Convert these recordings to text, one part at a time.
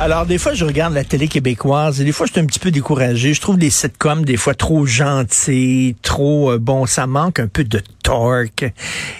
Alors, des fois, je regarde la télé québécoise et des fois, je suis un petit peu découragé. Je trouve les sitcoms, des fois, trop gentils, trop, euh, bon, ça manque un peu de torque.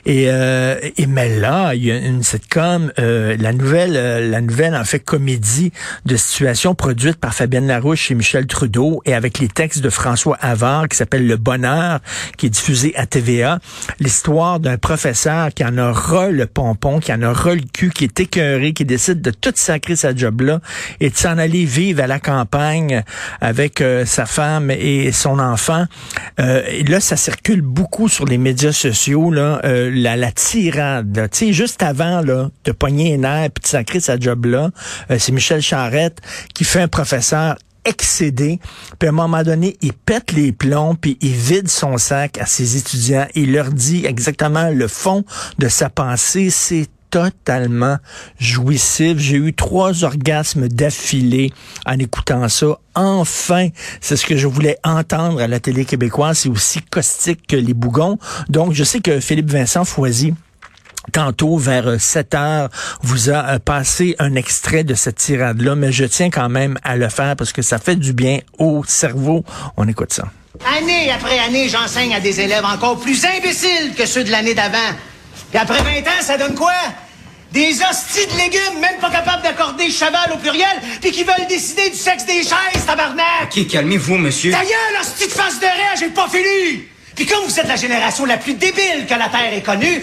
Et, euh, et mais là, il y a une sitcom, euh, la nouvelle, euh, la nouvelle, en fait, comédie de situation produite par Fabienne Larouche et Michel Trudeau et avec les textes de François Havard qui s'appelle Le Bonheur, qui est diffusé à TVA. L'histoire d'un professeur qui en aura le pompon, qui en aura le cul, qui est écœuré, qui décide de tout sacrer sa job-là et de s'en aller vivre à la campagne avec euh, sa femme et son enfant. Euh, là, ça circule beaucoup sur les médias sociaux, là, euh, la, la tirade. Tu sais, juste avant là, de pogner les nerfs et de sacrer sa job-là, c'est Michel Charrette qui fait un professeur excédé. Puis à un moment donné, il pète les plombs, puis il vide son sac à ses étudiants. Il leur dit exactement le fond de sa pensée. C'est totalement jouissif. J'ai eu trois orgasmes d'affilée en écoutant ça. Enfin, c'est ce que je voulais entendre à la télé québécoise. C'est aussi caustique que les bougons. Donc, je sais que Philippe Vincent Foisy tantôt vers 7 heures vous a passé un extrait de cette tirade-là, mais je tiens quand même à le faire parce que ça fait du bien au cerveau. On écoute ça. Année après année, j'enseigne à des élèves encore plus imbéciles que ceux de l'année d'avant. Puis après 20 ans, ça donne quoi? Des hosties de légumes, même pas capables d'accorder cheval au pluriel, puis qui veulent décider du sexe des chaises, tabarnak! Ok, calmez-vous, monsieur. Ta gueule, hostie de face de raie, j'ai pas fini! Puis comme vous êtes la génération la plus débile que la Terre ait connue,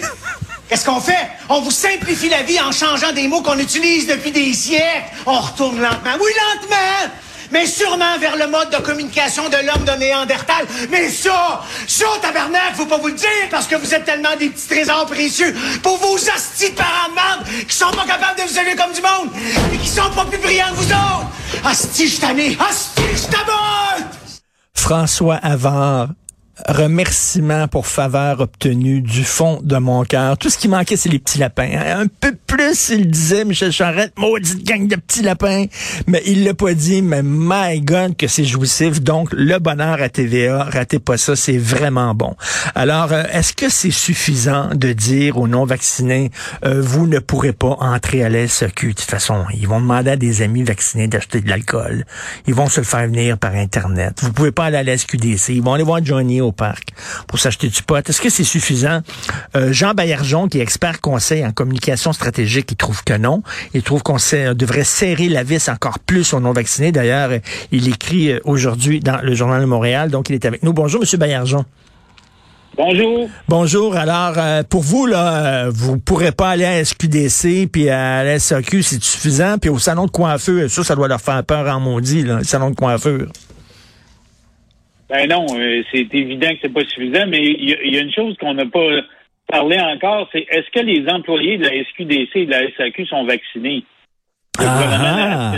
qu'est-ce qu'on fait? On vous simplifie la vie en changeant des mots qu'on utilise depuis des siècles. On retourne lentement. Oui, lentement! Mais sûrement vers le mode de communication de l'homme de Néandertal. Mais ça, ça, tabarnak, faut pas vous le dire parce que vous êtes tellement des petits trésors précieux pour vos astis de parents de qui sont pas capables de vous élever comme du monde et qui sont pas plus brillants que vous autres. Asti, je tanné. Asti, je François Havard remerciements pour faveur obtenue du fond de mon cœur. Tout ce qui manquait, c'est les petits lapins. Un peu plus, il disait, Michel Charette, maudite gang de petits lapins. Mais il l'a pas dit, mais my God, que c'est jouissif. Donc, le bonheur à TVA, ratez pas ça, c'est vraiment bon. Alors, euh, est-ce que c'est suffisant de dire aux non-vaccinés, euh, vous ne pourrez pas entrer à la SAQ? De toute façon, ils vont demander à des amis vaccinés d'acheter de l'alcool. Ils vont se le faire venir par Internet. Vous pouvez pas aller à la SQDC. Ils vont aller voir Johnny au parc pour s'acheter du pot. Est-ce que c'est suffisant? Euh, Jean Baillargeon, qui est expert conseil en communication stratégique, il trouve que non. Il trouve qu'on devrait serrer la vis encore plus aux non-vaccinés. D'ailleurs, il écrit euh, aujourd'hui dans le Journal de Montréal, donc il est avec nous. Bonjour, Monsieur Baillargeon. Bonjour. Bonjour. Alors, euh, pour vous, là, vous pourrez pas aller à SQDC puis à la SAQ, c'est suffisant? Puis au salon de coiffure, ça, ça doit leur faire peur en maudit, là, le salon de coiffure. Ben non, euh, c'est évident que c'est pas suffisant, mais il y, a une chose qu'on n'a pas parlé encore, c'est est-ce que les employés de la SQDC et de la SAQ sont vaccinés? Ah.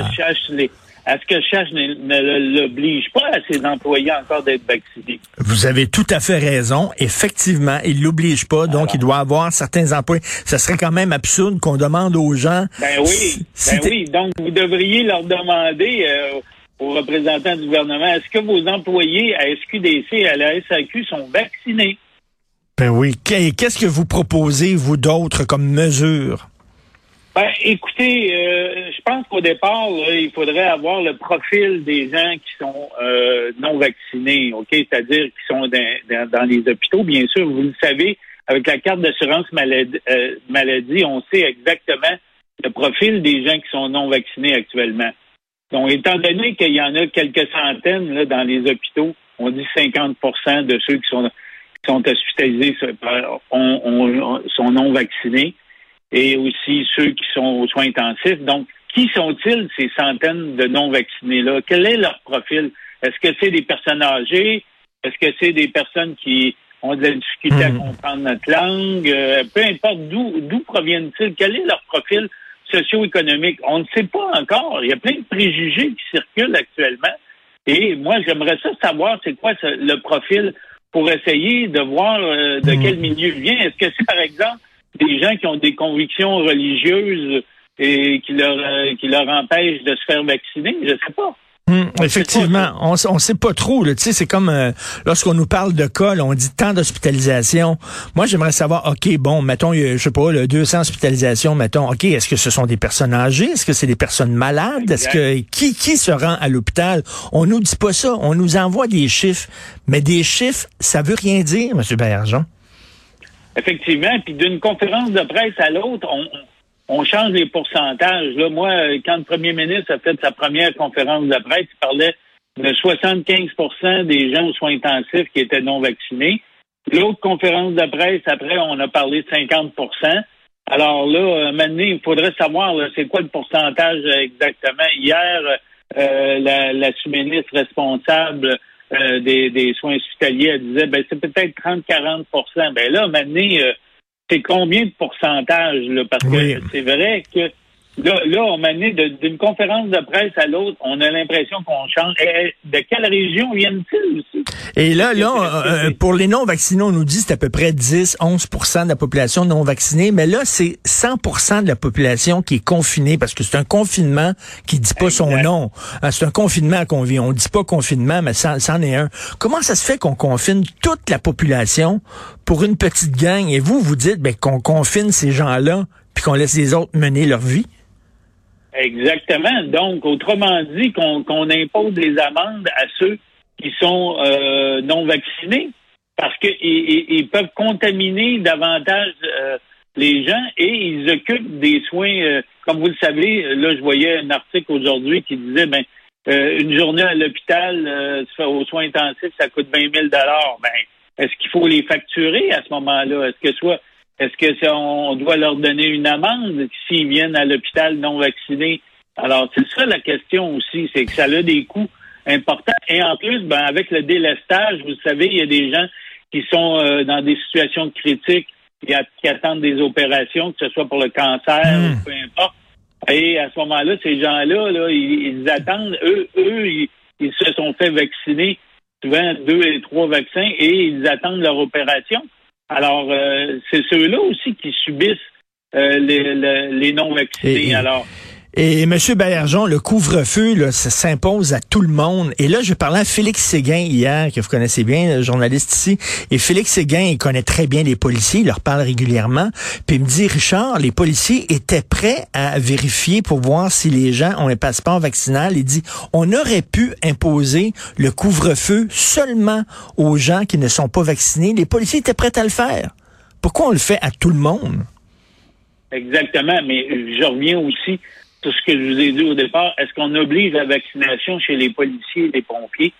Est-ce que Chache ne, l'oblige pas à ses employés encore d'être vaccinés? Vous avez tout à fait raison. Effectivement, il l'oblige pas, donc il doit avoir certains employés. Ça serait quand même absurde qu'on demande aux gens. Ben oui, ben oui. Donc vous devriez leur demander. Euh, aux représentants du gouvernement, est-ce que vos employés à SQDC et à la SAQ sont vaccinés? Ben oui. Qu'est-ce que vous proposez, vous d'autres, comme mesure? Ben, écoutez, euh, je pense qu'au départ, il faudrait avoir le profil des gens qui sont euh, non vaccinés, ok, c'est-à-dire qui sont dans, les hôpitaux. Bien sûr, vous le savez, avec la carte d'assurance maladie, euh, maladie, on sait exactement le profil des gens qui sont non vaccinés actuellement. Donc, étant donné qu'il y en a quelques centaines là, dans les hôpitaux, on dit 50% de ceux qui sont, qui sont hospitalisés sont non vaccinés et aussi ceux qui sont aux soins intensifs. Donc, qui sont-ils, ces centaines de non-vaccinés-là? Quel est leur profil? Est-ce que c'est des personnes âgées? Est-ce que c'est des personnes qui ont de la difficulté à hmm. comprendre notre langue? Euh, peu importe d'où proviennent-ils? Quel est leur profil? Socio-économique. On ne sait pas encore. Il y a plein de préjugés qui circulent actuellement. Et moi, j'aimerais ça savoir c'est quoi le profil pour essayer de voir euh, de hmm. quel milieu il vient. Est-ce que c'est, par exemple, des gens qui ont des convictions religieuses et qui leur, euh, qui leur empêchent de se faire vacciner? Je ne sais pas. Hum, effectivement, on on sait pas trop. Tu sais, c'est comme euh, lorsqu'on nous parle de cas, là, on dit tant d'hospitalisation. Moi, j'aimerais savoir, ok, bon, mettons, je sais pas, le 200 hospitalisations, mettons, ok, est-ce que ce sont des personnes âgées, est-ce que c'est des personnes malades, est-ce que qui qui se rend à l'hôpital? On nous dit pas ça, on nous envoie des chiffres, mais des chiffres, ça veut rien dire, Monsieur Bergeron. Effectivement, puis d'une conférence de presse à l'autre, on on change les pourcentages. Là, moi, quand le premier ministre a fait sa première conférence de presse, il parlait de 75% des gens aux soins intensifs qui étaient non vaccinés. L'autre conférence de presse, après, on a parlé de 50% Alors là, maintenant, il faudrait savoir c'est quoi le pourcentage exactement. Hier, euh, la, la sous-ministre responsable euh, des, des, soins hospitaliers elle disait ben c'est peut-être 30-40% Ben là, maintenant, euh, c'est combien de pourcentage, là? Parce que c'est vrai que Là, là, on m'a d'une conférence de presse à l'autre, on a l'impression qu'on change. Eh, eh, de quelle région viennent-ils aussi? Et là, là, euh, pour les non-vaccinés, on nous dit c'est à peu près 10, 11% de la population non vaccinée, mais là, c'est 100% de la population qui est confinée parce que c'est un confinement qui dit pas son nom. Ah, c'est un confinement qu'on vit. On dit pas confinement, mais ça, en est un. Comment ça se fait qu'on confine toute la population pour une petite gang? Et vous, vous dites ben, qu'on confine ces gens-là puis qu'on laisse les autres mener leur vie? Exactement. Donc, autrement dit, qu'on impose des amendes à ceux qui sont euh, non vaccinés parce qu'ils ils, peuvent contaminer davantage euh, les gens et ils occupent des soins. Euh, comme vous le savez, là, je voyais un article aujourd'hui qui disait, ben, une journée à l'hôpital aux soins intensifs, ça coûte 20 000 Ben, est-ce qu'il faut les facturer à ce moment-là? Est-ce que soit est-ce que on doit leur donner une amende s'ils viennent à l'hôpital non vaccinés? Alors, c'est ça la question aussi, c'est que ça a des coûts importants. Et en plus, ben, avec le délestage, vous savez, il y a des gens qui sont euh, dans des situations critiques, qui, qui, attendent des opérations, que ce soit pour le cancer ou hmm. peu importe. Et à ce moment-là, ces gens-là, là, ils, attendent, eux, eux, ils, ils, se sont fait vacciner souvent deux et trois vaccins et ils attendent leur opération. Alors, euh, c'est ceux-là aussi qui subissent euh, les, non-vaccinés. Alors, et M. Baillargeon, le couvre-feu, ça s'impose à tout le monde. Et là, je parlais à Félix Séguin hier, que vous connaissez bien, le journaliste ici. Et Félix Séguin, il connaît très bien les policiers, il leur parle régulièrement. Puis il me dit, Richard, les policiers étaient prêts à vérifier pour voir si les gens ont un passeport vaccinal. Il dit, on aurait pu imposer le couvre-feu seulement aux gens qui ne sont pas vaccinés. Les policiers étaient prêts à le faire. Pourquoi on le fait à tout le monde? Exactement, mais je reviens aussi tout ce que je vous ai dit au départ, est-ce qu'on oblige la vaccination chez les policiers et les pompiers?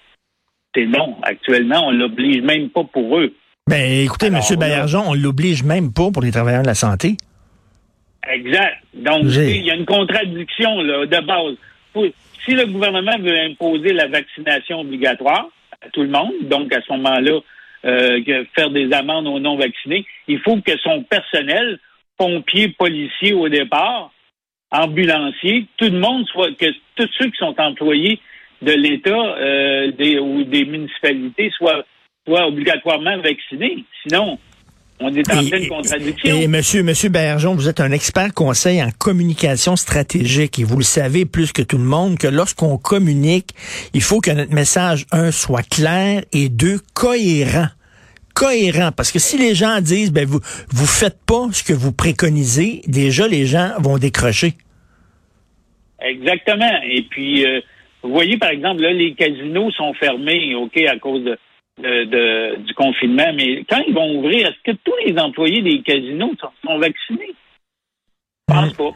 C'est non. Actuellement, on l'oblige même pas pour eux. Ben, écoutez, M. Baillargeon, on l'oblige même pas pour les travailleurs de la santé. Exact. Donc, il y a une contradiction là, de base. Si le gouvernement veut imposer la vaccination obligatoire à tout le monde, donc à ce moment-là, euh, faire des amendes aux non-vaccinés, il faut que son personnel, pompiers, policiers au départ, ambulanciers, tout le monde soit que tous ceux qui sont employés de l'État euh, des, ou des municipalités soient, soient obligatoirement vaccinés. Sinon, on est en pleine contradiction. Et, monsieur, monsieur Bergeon, vous êtes un expert conseil en communication stratégique et vous le savez plus que tout le monde que lorsqu'on communique, il faut que notre message, un, soit clair et deux, cohérent cohérent. Parce que si les gens disent, ben vous vous faites pas ce que vous préconisez, déjà les gens vont décrocher. Exactement. Et puis, euh, vous voyez, par exemple, là, les casinos sont fermés, OK, à cause de, du confinement, mais quand ils vont ouvrir, est-ce que tous les employés des casinos sont, vaccinés? Je pense pas.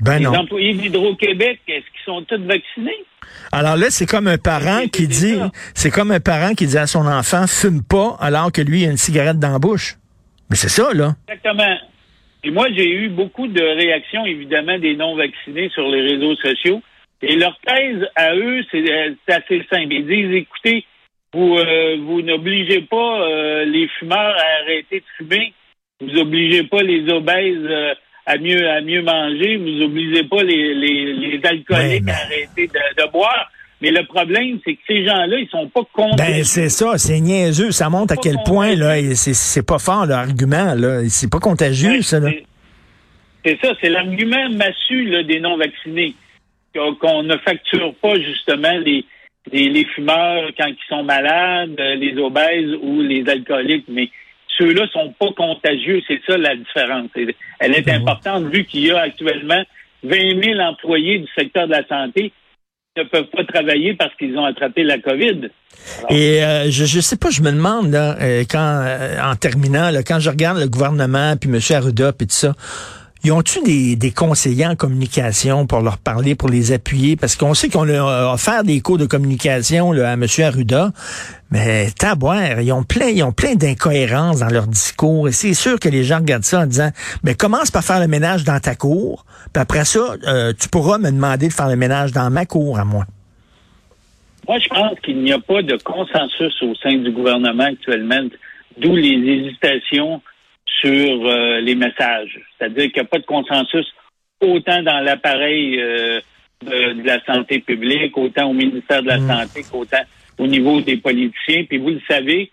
Ben les employés d'Hydro-Québec, est-ce qu'ils sont tous vaccinés? Alors là, c'est comme un parent qui dit, c'est comme un parent qui dit à son enfant, fume pas, alors que lui, il a une cigarette dans la bouche. Mais c'est ça, là. Exactement. Et moi, j'ai eu beaucoup de réactions, évidemment, des non-vaccinés sur les réseaux sociaux. Et leur thèse à eux, c'est euh, assez simple. Ils disent, écoutez, vous, euh, vous n'obligez pas euh, les fumeurs à arrêter de fumer. Vous obligez pas les obèses à mieux à mieux manger. Vous obligez pas les, les, alcooliques à arrêter de, boire. Mais le problème, c'est que ces gens-là, ils sont pas contre. Ben, c'est ça, c'est niaiseux. Ça montre à quel point, là, c'est pas fort, l'argument, là. C'est pas contagieux, ça, C'est ça, c'est l'argument massu, là, des non-vaccinés. qu'on ne facture pas justement les, les, fumeurs quand ils sont malades, les obèses ou les alcooliques, mais ceux-là sont pas contagieux. C'est ça la différence. Elle est ben importante vu qu'il y a actuellement 20 000 employés du secteur de la santé ne peuvent pas travailler parce qu'ils ont attrapé la COVID. et euh, je, je sais pas, je me demande là, euh, quand euh, en terminant, là, quand je regarde le gouvernement puis M. Arruda et tout ça, ils ont-tu des, des conseillers en communication pour leur parler, pour les appuyer? Parce qu'on sait qu'on a offert des cours de communication là, à M. Arruda, mais taboire, ils ont plein, ils ont plein d'incohérences dans leur discours. Et c'est sûr que les gens regardent ça en disant, mais commence par faire le ménage dans ta cour, puis après ça, euh, tu pourras me demander de faire le ménage dans ma cour à moi. Moi, je pense qu'il n'y a pas de consensus au sein du gouvernement actuellement, d'où les hésitations sur euh, les messages. C'est-à-dire qu'il n'y a pas de consensus autant dans l'appareil euh, de, la santé publique, autant au ministère de la mm. Santé qu'autant au niveau des politiciens. Puis vous le savez,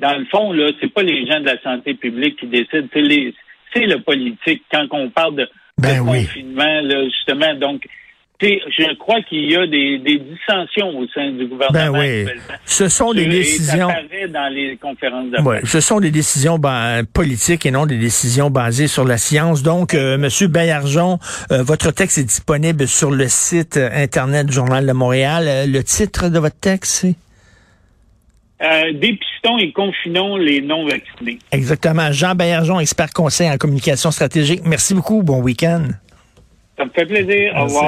dans le fond, là, c'est pas les gens de la santé publique qui décident, c'est c'est le politique. Quand on parle de, ben confinement, là, justement, donc je crois qu'il y a des, dissensions au sein du gouvernement. Ben oui. Ce sont des décisions. dans les conférences ce sont des décisions ben, politiques et non des décisions basées sur la science. Donc, euh, Monsieur Bayarjon, euh, votre texte est disponible sur le site internet du Journal de Montréal. Euh, le titre de votre texte, c'est? Dépistons et confinons les non-vaccinés. Exactement. Jean Bayarjon, expert conseil en communication stratégique. Merci beaucoup. Bon week-end. Ça me fait plaisir. Au revoir.